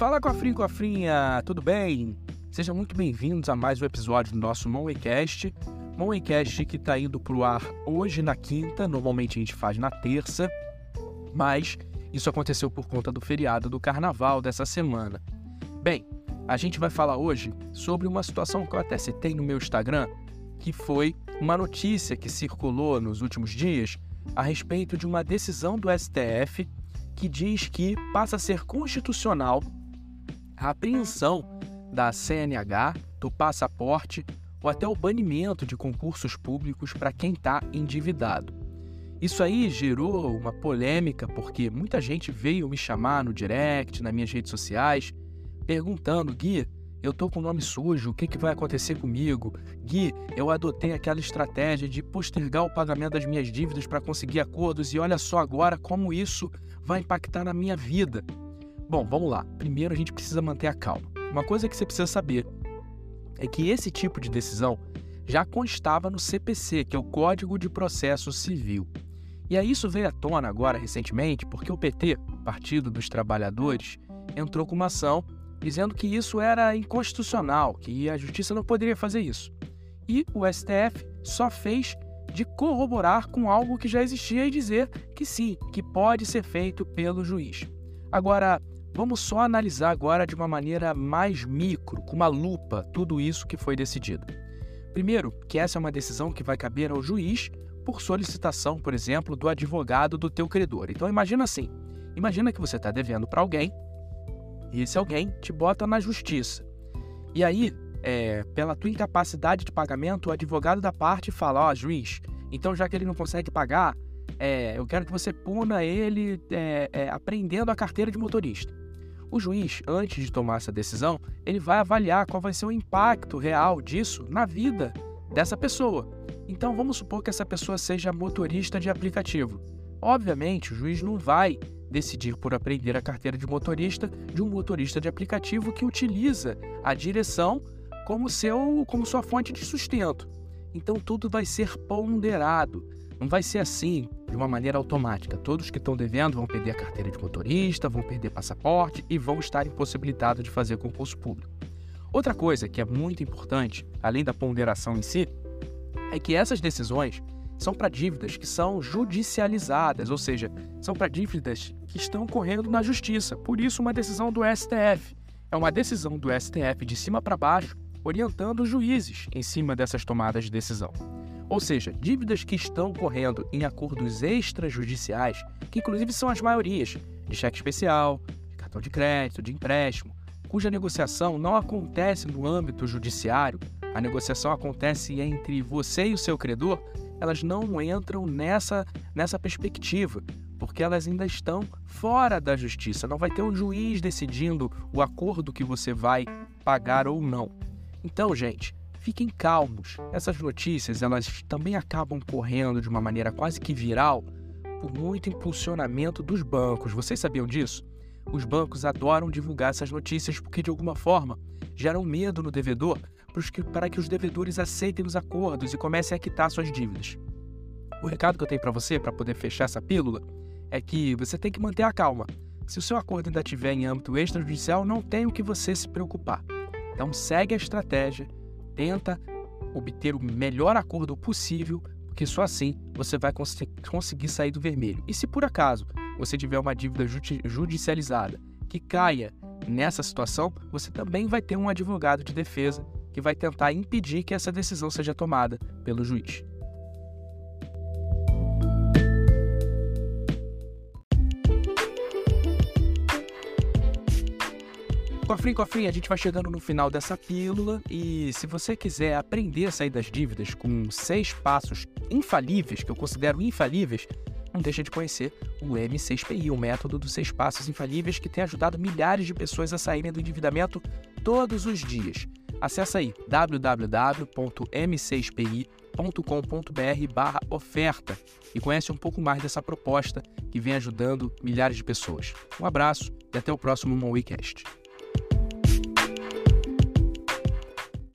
Fala Cofrinho Cofrinha, tudo bem? Sejam muito bem-vindos a mais um episódio do nosso Monwaycast. Monwaycast que está indo para o ar hoje na quinta, normalmente a gente faz na terça, mas isso aconteceu por conta do feriado do carnaval dessa semana. Bem, a gente vai falar hoje sobre uma situação que eu até citei no meu Instagram, que foi uma notícia que circulou nos últimos dias a respeito de uma decisão do STF que diz que passa a ser constitucional a apreensão da CNH, do passaporte ou até o banimento de concursos públicos para quem está endividado. Isso aí gerou uma polêmica porque muita gente veio me chamar no direct, nas minhas redes sociais, perguntando: Gui, eu tô com o nome sujo, o que, que vai acontecer comigo? Gui, eu adotei aquela estratégia de postergar o pagamento das minhas dívidas para conseguir acordos e olha só agora como isso vai impactar na minha vida. Bom, vamos lá. Primeiro a gente precisa manter a calma. Uma coisa que você precisa saber é que esse tipo de decisão já constava no CPC, que é o Código de Processo Civil. E aí isso veio à tona agora recentemente porque o PT, Partido dos Trabalhadores, entrou com uma ação dizendo que isso era inconstitucional, que a justiça não poderia fazer isso. E o STF só fez de corroborar com algo que já existia e dizer que sim, que pode ser feito pelo juiz. Agora, Vamos só analisar agora de uma maneira mais micro, com uma lupa, tudo isso que foi decidido. Primeiro, que essa é uma decisão que vai caber ao juiz por solicitação, por exemplo, do advogado do teu credor. Então imagina assim, imagina que você está devendo para alguém e esse alguém te bota na justiça. E aí, é, pela tua incapacidade de pagamento, o advogado da parte fala, ó, oh, juiz, então já que ele não consegue pagar, é, eu quero que você puna ele é, é, aprendendo a carteira de motorista. O juiz, antes de tomar essa decisão, ele vai avaliar qual vai ser o impacto real disso na vida dessa pessoa. Então vamos supor que essa pessoa seja motorista de aplicativo. Obviamente, o juiz não vai decidir por aprender a carteira de motorista de um motorista de aplicativo que utiliza a direção como seu como sua fonte de sustento. Então tudo vai ser ponderado. Não vai ser assim, de uma maneira automática. Todos que estão devendo vão perder a carteira de motorista, vão perder passaporte e vão estar impossibilitados de fazer concurso público. Outra coisa que é muito importante, além da ponderação em si, é que essas decisões são para dívidas que são judicializadas, ou seja, são para dívidas que estão correndo na justiça. Por isso, uma decisão do STF. É uma decisão do STF de cima para baixo, orientando os juízes em cima dessas tomadas de decisão. Ou seja, dívidas que estão correndo em acordos extrajudiciais, que inclusive são as maiorias, de cheque especial, de cartão de crédito, de empréstimo, cuja negociação não acontece no âmbito judiciário, a negociação acontece entre você e o seu credor, elas não entram nessa, nessa perspectiva, porque elas ainda estão fora da justiça. Não vai ter um juiz decidindo o acordo que você vai pagar ou não. Então, gente, fiquem calmos. Essas notícias, elas também acabam correndo de uma maneira quase que viral por muito impulsionamento dos bancos. Vocês sabiam disso? Os bancos adoram divulgar essas notícias porque, de alguma forma, geram medo no devedor para que os devedores aceitem os acordos e comecem a quitar suas dívidas. O recado que eu tenho para você, para poder fechar essa pílula, é que você tem que manter a calma. Se o seu acordo ainda estiver em âmbito extrajudicial, não tem o que você se preocupar. Então segue a estratégia, tenta obter o melhor acordo possível, porque só assim você vai cons conseguir sair do vermelho. E se por acaso você tiver uma dívida judicializada que caia nessa situação, você também vai ter um advogado de defesa que vai tentar impedir que essa decisão seja tomada pelo juiz. Cofrinho, cofrinho, a gente vai chegando no final dessa pílula e se você quiser aprender a sair das dívidas com seis passos infalíveis, que eu considero infalíveis, não deixa de conhecer o M6PI, o método dos seis passos infalíveis que tem ajudado milhares de pessoas a saírem do endividamento todos os dias. Acesse aí www.m6pi.com.br barra oferta e conhece um pouco mais dessa proposta que vem ajudando milhares de pessoas. Um abraço e até o próximo Mowicast.